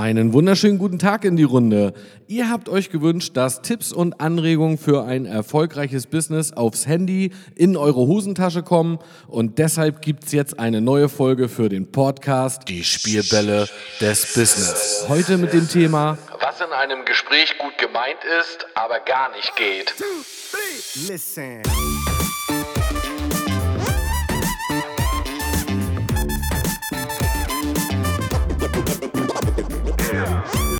Einen wunderschönen guten Tag in die Runde. Ihr habt euch gewünscht, dass Tipps und Anregungen für ein erfolgreiches Business aufs Handy in eure Hosentasche kommen und deshalb gibt's jetzt eine neue Folge für den Podcast Die Spielbälle des Business. Heute mit dem Thema Was in einem Gespräch gut gemeint ist, aber gar nicht geht. Listen.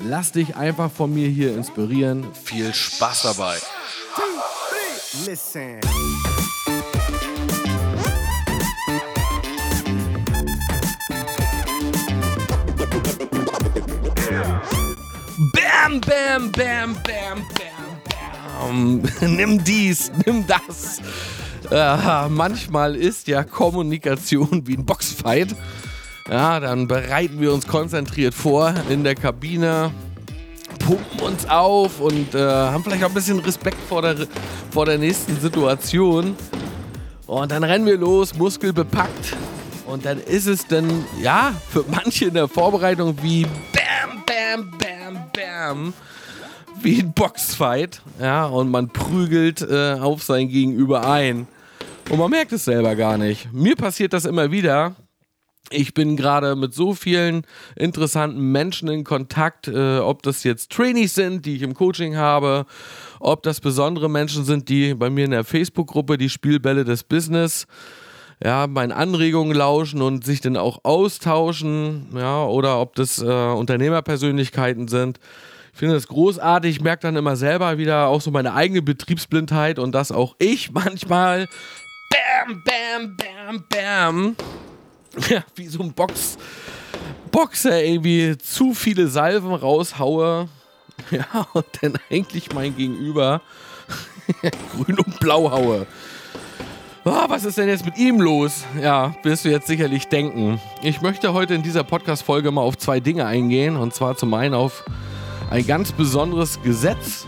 Lass dich einfach von mir hier inspirieren. Viel Spaß dabei. Listen. Bam, bam, bam, bam, bam, bam. nimm dies, nimm das. Äh, manchmal ist ja Kommunikation wie ein Boxfight. Ja, dann bereiten wir uns konzentriert vor in der Kabine, pumpen uns auf und äh, haben vielleicht auch ein bisschen Respekt vor der, vor der nächsten Situation. Und dann rennen wir los, Muskel bepackt. Und dann ist es dann, ja, für manche in der Vorbereitung wie Bam, Bam, Bam, Bam. Wie ein Boxfight. Ja, und man prügelt äh, auf sein Gegenüber ein. Und man merkt es selber gar nicht. Mir passiert das immer wieder. Ich bin gerade mit so vielen interessanten Menschen in Kontakt, äh, ob das jetzt Trainees sind, die ich im Coaching habe, ob das besondere Menschen sind, die bei mir in der Facebook-Gruppe die Spielbälle des Business ja, meinen Anregungen lauschen und sich dann auch austauschen, ja, oder ob das äh, Unternehmerpersönlichkeiten sind. Ich finde das großartig, ich merke dann immer selber wieder auch so meine eigene Betriebsblindheit und dass auch ich manchmal Bam, Bam, Bam, Bam ja, wie so ein Box, Boxer irgendwie zu viele Salven raushaue. Ja, und dann eigentlich mein Gegenüber grün und blau haue. Oh, was ist denn jetzt mit ihm los? Ja, wirst du jetzt sicherlich denken. Ich möchte heute in dieser Podcast-Folge mal auf zwei Dinge eingehen. Und zwar zum einen auf ein ganz besonderes Gesetz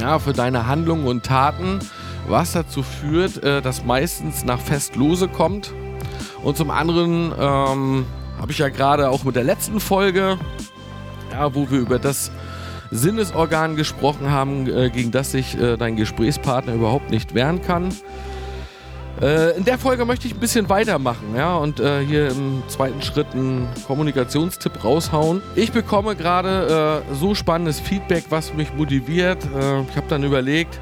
ja, für deine Handlungen und Taten, was dazu führt, äh, dass meistens nach Festlose kommt und zum anderen ähm, habe ich ja gerade auch mit der letzten Folge, ja, wo wir über das Sinnesorgan gesprochen haben, äh, gegen das sich äh, dein Gesprächspartner überhaupt nicht wehren kann. Äh, in der Folge möchte ich ein bisschen weitermachen, ja, und äh, hier im zweiten Schritt einen Kommunikationstipp raushauen. Ich bekomme gerade äh, so spannendes Feedback, was mich motiviert. Äh, ich habe dann überlegt,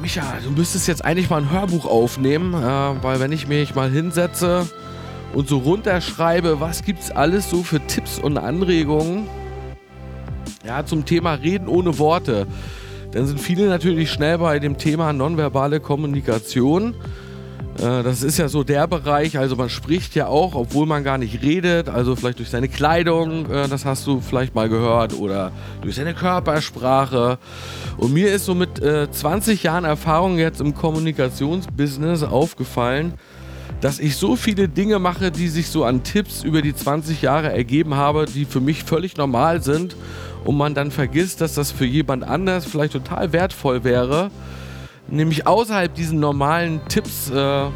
Micha, du müsstest jetzt eigentlich mal ein Hörbuch aufnehmen, äh, weil wenn ich mich mal hinsetze und so runterschreibe, was gibt's alles so für Tipps und Anregungen, ja, zum Thema Reden ohne Worte, dann sind viele natürlich schnell bei dem Thema nonverbale Kommunikation. Äh, das ist ja so der Bereich, also man spricht ja auch, obwohl man gar nicht redet, also vielleicht durch seine Kleidung, äh, das hast du vielleicht mal gehört, oder durch seine Körpersprache. Und mir ist so mit 20 äh, Jahren Erfahrung jetzt im Kommunikationsbusiness aufgefallen, dass ich so viele Dinge mache, die sich so an Tipps über die 20 Jahre ergeben habe, die für mich völlig normal sind und man dann vergisst, dass das für jemand anders vielleicht total wertvoll wäre nämlich außerhalb diesen normalen Tipps äh, ja,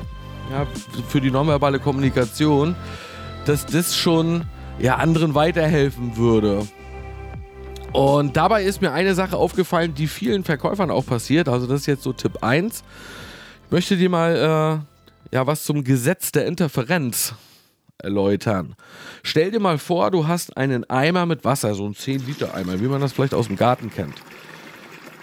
für die nonverbale Kommunikation, dass das schon ja, anderen weiterhelfen würde. Und dabei ist mir eine Sache aufgefallen, die vielen Verkäufern auch passiert. Also das ist jetzt so Tipp 1. Ich möchte dir mal äh, ja, was zum Gesetz der Interferenz erläutern. Stell dir mal vor, du hast einen Eimer mit Wasser, so ein 10-Liter-Eimer, wie man das vielleicht aus dem Garten kennt.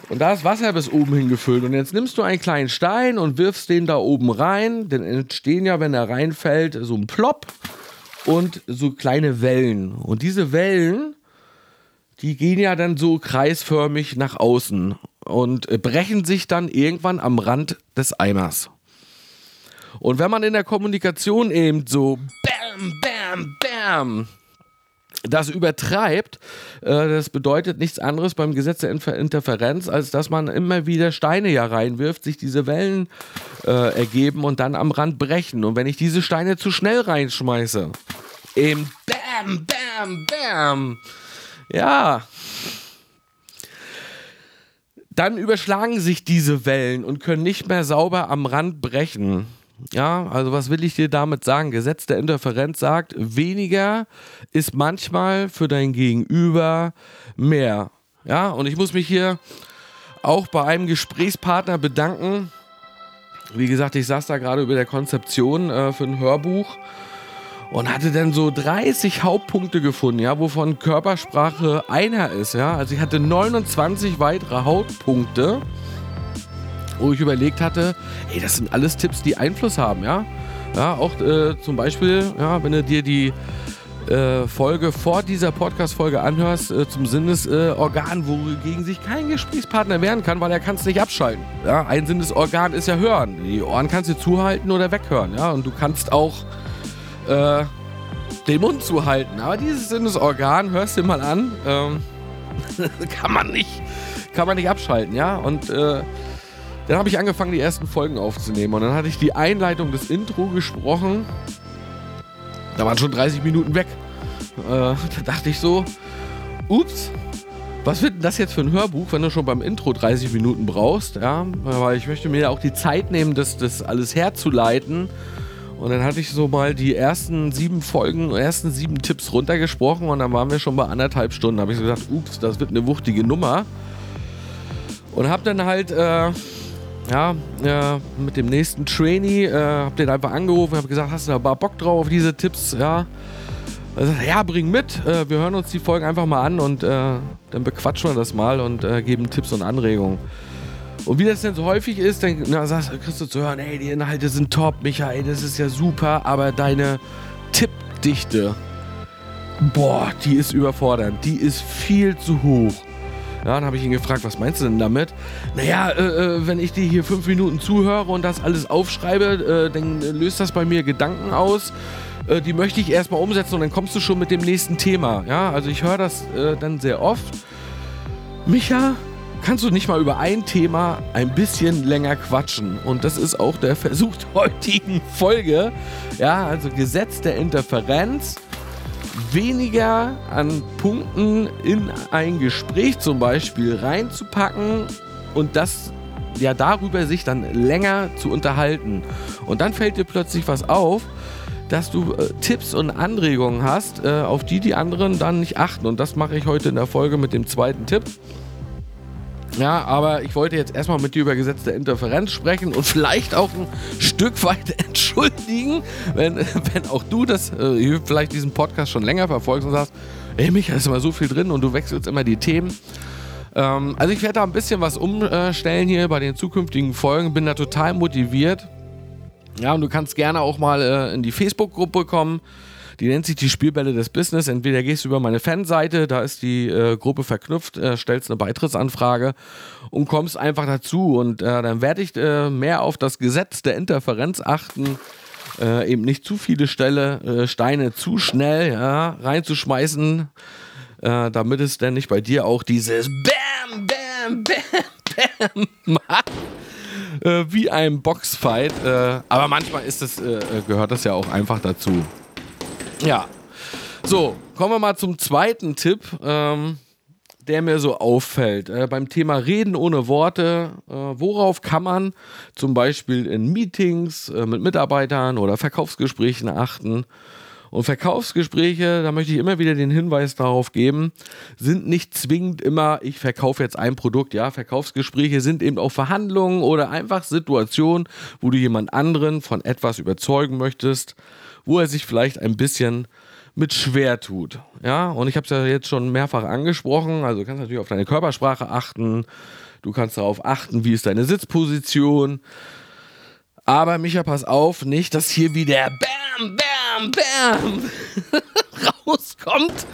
Und da ist Wasser bis oben hingefüllt. Und jetzt nimmst du einen kleinen Stein und wirfst den da oben rein. Dann entstehen ja, wenn er reinfällt, so ein Plop und so kleine Wellen. Und diese Wellen, die gehen ja dann so kreisförmig nach außen und brechen sich dann irgendwann am Rand des Eimers. Und wenn man in der Kommunikation eben so bam, bam, bam das übertreibt, äh, das bedeutet nichts anderes beim Gesetz der Inter Interferenz, als dass man immer wieder Steine ja reinwirft, sich diese Wellen äh, ergeben und dann am Rand brechen. Und wenn ich diese Steine zu schnell reinschmeiße, eben Bam, Bam, Bam, ja, dann überschlagen sich diese Wellen und können nicht mehr sauber am Rand brechen. Ja, also was will ich dir damit sagen? Gesetz der Interferenz sagt, weniger ist manchmal für dein Gegenüber mehr. Ja, und ich muss mich hier auch bei einem Gesprächspartner bedanken. Wie gesagt, ich saß da gerade über der Konzeption äh, für ein Hörbuch und hatte dann so 30 Hauptpunkte gefunden, ja, wovon Körpersprache einer ist, ja. Also ich hatte 29 weitere Hauptpunkte wo ich überlegt hatte, ey, das sind alles Tipps, die Einfluss haben, ja. Ja, auch äh, zum Beispiel, ja, wenn du dir die äh, Folge vor dieser Podcast-Folge anhörst, äh, zum Sinnesorgan, wogegen sich kein Gesprächspartner wehren kann, weil er kann es nicht abschalten. Ja, ein Sinnesorgan ist ja hören. Die Ohren kannst du zuhalten oder weghören, ja. Und du kannst auch äh, den Mund zuhalten. Aber dieses Sinnesorgan, hörst du mal an, ähm, kann man nicht, kann man nicht abschalten, ja. Und äh, dann habe ich angefangen, die ersten Folgen aufzunehmen. Und dann hatte ich die Einleitung des Intro gesprochen. Da waren schon 30 Minuten weg. Äh, da dachte ich so, ups, was wird denn das jetzt für ein Hörbuch, wenn du schon beim Intro 30 Minuten brauchst? Ja, weil ich möchte mir ja auch die Zeit nehmen, das, das alles herzuleiten. Und dann hatte ich so mal die ersten sieben Folgen, ersten sieben Tipps runtergesprochen und dann waren wir schon bei anderthalb Stunden. Da habe ich so gesagt, ups, das wird eine wuchtige Nummer. Und habe dann halt äh, ja, äh, mit dem nächsten Trainee, äh, hab den einfach angerufen, hab gesagt, hast du da Bock drauf auf diese Tipps, ja. Ja, bring mit, äh, wir hören uns die Folgen einfach mal an und äh, dann bequatschen wir das mal und äh, geben Tipps und Anregungen. Und wie das denn so häufig ist, dann na, sagst, kriegst du zu hören, ey, die Inhalte sind top, Michael, das ist ja super, aber deine Tippdichte, boah, die ist überfordernd, die ist viel zu hoch. Ja, dann habe ich ihn gefragt, was meinst du denn damit? Naja, äh, äh, wenn ich dir hier fünf Minuten zuhöre und das alles aufschreibe, äh, dann löst das bei mir Gedanken aus. Äh, die möchte ich erstmal umsetzen und dann kommst du schon mit dem nächsten Thema. Ja, also ich höre das äh, dann sehr oft. Micha, kannst du nicht mal über ein Thema ein bisschen länger quatschen? Und das ist auch der Versuch der heutigen Folge. Ja, also Gesetz der Interferenz weniger an Punkten in ein Gespräch zum Beispiel reinzupacken und das ja darüber sich dann länger zu unterhalten. Und dann fällt dir plötzlich was auf, dass du äh, Tipps und Anregungen hast, äh, auf die die anderen dann nicht achten. Und das mache ich heute in der Folge mit dem zweiten Tipp. Ja, aber ich wollte jetzt erstmal mit dir über Gesetz der Interferenz sprechen und vielleicht auch ein Stück weit entschuldigen, wenn, wenn auch du das, äh, vielleicht diesen Podcast schon länger verfolgst und sagst, ey Micha, ist immer so viel drin und du wechselst immer die Themen. Ähm, also ich werde da ein bisschen was umstellen hier bei den zukünftigen Folgen, bin da total motiviert. Ja, und du kannst gerne auch mal äh, in die Facebook-Gruppe kommen. Die nennt sich die Spielbälle des Business. Entweder gehst du über meine Fanseite, da ist die äh, Gruppe verknüpft, äh, stellst eine Beitrittsanfrage und kommst einfach dazu. Und äh, dann werde ich äh, mehr auf das Gesetz der Interferenz achten. Äh, eben nicht zu viele Stelle, äh, Steine zu schnell ja, reinzuschmeißen, damit es dann nicht bei dir auch dieses Bam, Bam, Bam, Bam macht. wie ein Boxfight. aber manchmal ist es, gehört das ja auch einfach dazu. Ja. So, kommen wir mal zum zweiten Tipp, ähm, der mir so auffällt. Äh, beim Thema Reden ohne Worte, äh, worauf kann man zum Beispiel in Meetings äh, mit Mitarbeitern oder Verkaufsgesprächen achten? Und Verkaufsgespräche, da möchte ich immer wieder den Hinweis darauf geben, sind nicht zwingend immer, ich verkaufe jetzt ein Produkt. Ja, Verkaufsgespräche sind eben auch Verhandlungen oder einfach Situationen, wo du jemand anderen von etwas überzeugen möchtest wo er sich vielleicht ein bisschen mit schwer tut. Ja, und ich habe es ja jetzt schon mehrfach angesprochen. Also du kannst natürlich auf deine Körpersprache achten. Du kannst darauf achten, wie ist deine Sitzposition. Aber Micha, pass auf, nicht, dass hier wieder Bam, Bam, Bam rauskommt.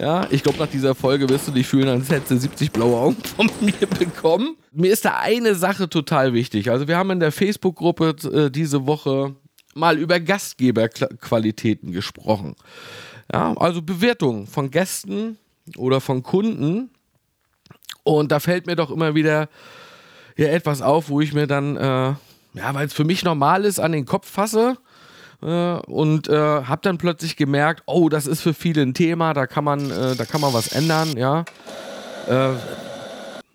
Ja, ich glaube, nach dieser Folge wirst du dich fühlen, als hättest du 70 blaue Augen von mir bekommen. Mir ist da eine Sache total wichtig. Also wir haben in der Facebook-Gruppe äh, diese Woche mal über Gastgeberqualitäten gesprochen. Ja, also Bewertungen von Gästen oder von Kunden. Und da fällt mir doch immer wieder ja, etwas auf, wo ich mir dann, äh, ja, weil es für mich normal ist, an den Kopf fasse äh, und äh, habe dann plötzlich gemerkt, oh, das ist für viele ein Thema, da kann man, äh, da kann man was ändern, ja. Äh,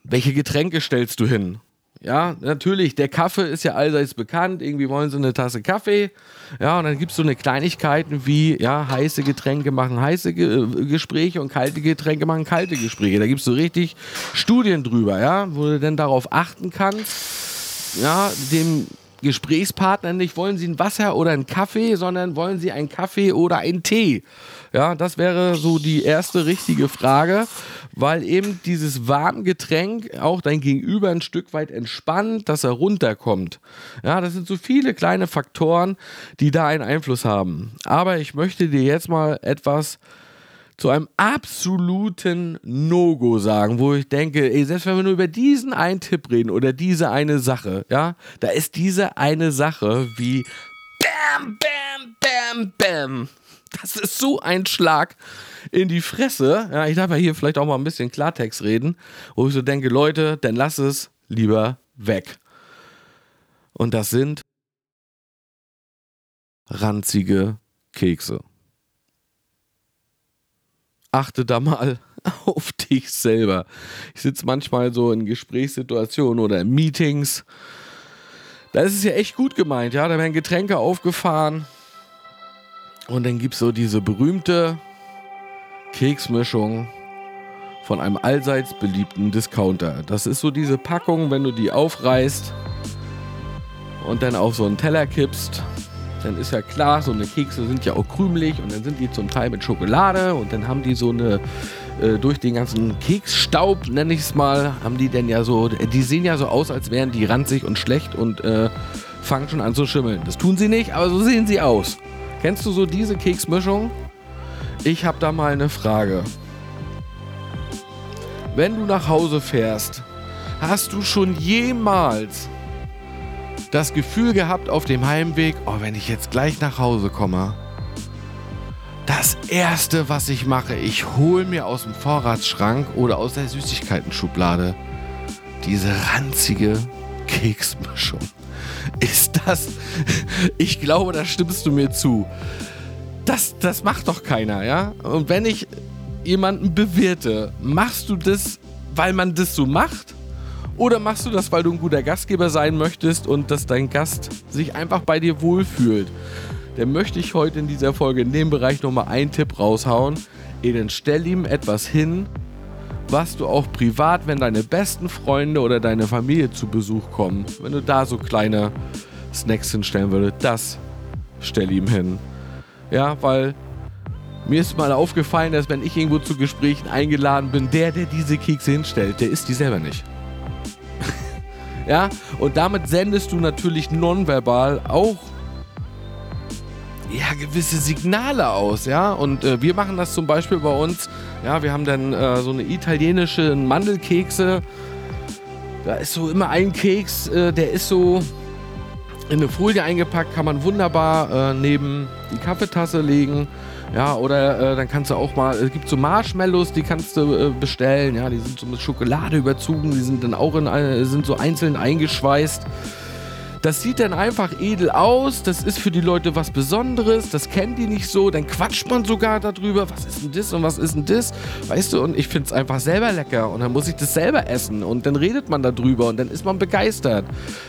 welche Getränke stellst du hin? Ja, natürlich, der Kaffee ist ja allseits bekannt. Irgendwie wollen sie eine Tasse Kaffee. Ja, und dann gibt es so eine Kleinigkeiten wie, ja, heiße Getränke machen heiße Ge äh, Gespräche und kalte Getränke machen kalte Gespräche. Da gibt es so richtig Studien drüber, ja, wo du denn darauf achten kannst, ja, dem Gesprächspartner nicht, wollen sie ein Wasser oder einen Kaffee, sondern wollen sie einen Kaffee oder einen Tee. Ja, das wäre so die erste richtige Frage, weil eben dieses warme Getränk auch dein Gegenüber ein Stück weit entspannt, dass er runterkommt. Ja, das sind so viele kleine Faktoren, die da einen Einfluss haben. Aber ich möchte dir jetzt mal etwas zu einem absoluten No-Go sagen, wo ich denke, ey, selbst wenn wir nur über diesen einen Tipp reden oder diese eine Sache, ja, da ist diese eine Sache wie Bam, Bam, Bam, Bam. Das ist so ein Schlag in die Fresse. Ja, ich darf ja hier vielleicht auch mal ein bisschen Klartext reden, wo ich so denke, Leute, dann lass es lieber weg. Und das sind ranzige Kekse. Achte da mal auf dich selber. Ich sitze manchmal so in Gesprächssituationen oder in Meetings. Da ist es ja echt gut gemeint, ja. Da werden Getränke aufgefahren. Und dann gibt es so diese berühmte Keksmischung von einem allseits beliebten Discounter. Das ist so diese Packung, wenn du die aufreißt und dann auf so einen Teller kippst, dann ist ja klar, so eine Kekse sind ja auch krümelig und dann sind die zum Teil mit Schokolade und dann haben die so eine, äh, durch den ganzen Keksstaub, nenne ich es mal, haben die denn ja so, die sehen ja so aus, als wären die ranzig und schlecht und äh, fangen schon an zu schimmeln. Das tun sie nicht, aber so sehen sie aus. Kennst du so diese Keksmischung? Ich habe da mal eine Frage. Wenn du nach Hause fährst, hast du schon jemals das Gefühl gehabt auf dem Heimweg, oh, wenn ich jetzt gleich nach Hause komme, das erste, was ich mache, ich hole mir aus dem Vorratsschrank oder aus der Süßigkeiten-Schublade diese ranzige Keksmischung. Ist das. Ich glaube, da stimmst du mir zu. Das, das macht doch keiner, ja? Und wenn ich jemanden bewirte, machst du das, weil man das so macht? Oder machst du das, weil du ein guter Gastgeber sein möchtest und dass dein Gast sich einfach bei dir wohlfühlt? Dann möchte ich heute in dieser Folge in dem Bereich nochmal einen Tipp raushauen. Eden, stell ihm etwas hin, was du auch privat, wenn deine besten Freunde oder deine Familie zu Besuch kommen, wenn du da so kleine Snacks hinstellen würdest, das stell ihm hin. Ja, weil mir ist mal aufgefallen, dass wenn ich irgendwo zu Gesprächen eingeladen bin, der, der diese Kekse hinstellt, der isst die selber nicht. Ja, und damit sendest du natürlich nonverbal auch ja, gewisse Signale aus, ja. Und äh, wir machen das zum Beispiel bei uns. Ja, wir haben dann äh, so eine italienische Mandelkekse. Da ist so immer ein Keks, äh, der ist so in eine Folie eingepackt, kann man wunderbar äh, neben die Kaffeetasse legen. Ja, oder äh, dann kannst du auch mal, es gibt so Marshmallows, die kannst du äh, bestellen. Ja, die sind so mit Schokolade überzogen, die sind dann auch in, sind so einzeln eingeschweißt. Das sieht dann einfach edel aus, das ist für die Leute was Besonderes, das kennen die nicht so, dann quatscht man sogar darüber, was ist denn das und was ist denn das, weißt du, und ich finde es einfach selber lecker und dann muss ich das selber essen und dann redet man darüber und dann ist man begeistert.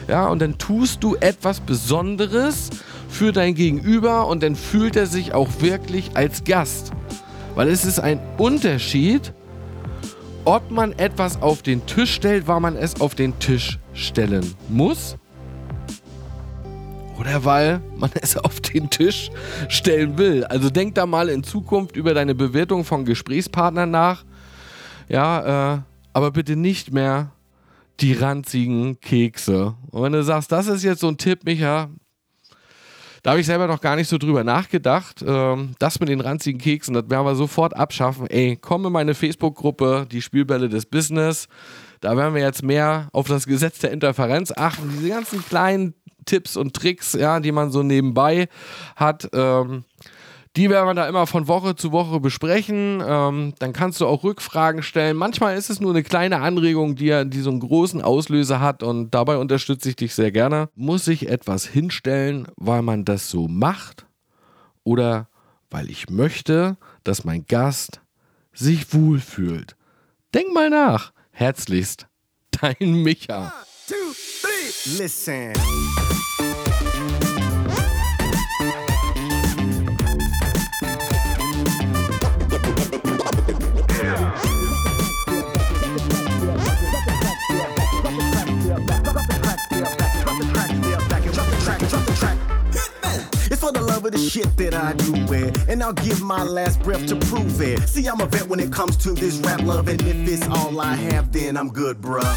Ja, und dann tust du etwas Besonderes für dein Gegenüber und dann fühlt er sich auch wirklich als Gast. Weil es ist ein Unterschied, ob man etwas auf den Tisch stellt, weil man es auf den Tisch stellen muss oder weil man es auf den Tisch stellen will. Also denk da mal in Zukunft über deine Bewertung von Gesprächspartnern nach. Ja, äh, aber bitte nicht mehr die ranzigen Kekse. Und wenn du sagst, das ist jetzt so ein Tipp, Micha, da habe ich selber noch gar nicht so drüber nachgedacht. Ähm, das mit den ranzigen Keksen, das werden wir sofort abschaffen. Ey, komm in meine Facebook-Gruppe, die Spielbälle des Business. Da werden wir jetzt mehr auf das Gesetz der Interferenz achten. Diese ganzen kleinen Tipps und Tricks, ja, die man so nebenbei hat, ähm, Die werden wir da immer von Woche zu Woche besprechen. Ähm, dann kannst du auch Rückfragen stellen. Manchmal ist es nur eine kleine Anregung, die, die so einen großen Auslöser hat und dabei unterstütze ich dich sehr gerne. Muss ich etwas hinstellen, weil man das so macht oder weil ich möchte, dass mein Gast sich wohlfühlt? Denk mal nach. Herzlichst, dein Micha. Two, three, listen. It's for the love of the shit that I do it. And I'll give my last breath to prove it. See, I'm a vet when it comes to this rap love. And if it's all I have, then I'm good, bruh.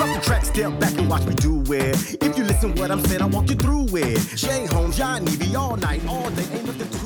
Drop the track, step back and watch me do it. If you listen what I'm saying, I'll walk you through it. Shay Holmes, John Nevy, all night, all day, ain't nothing to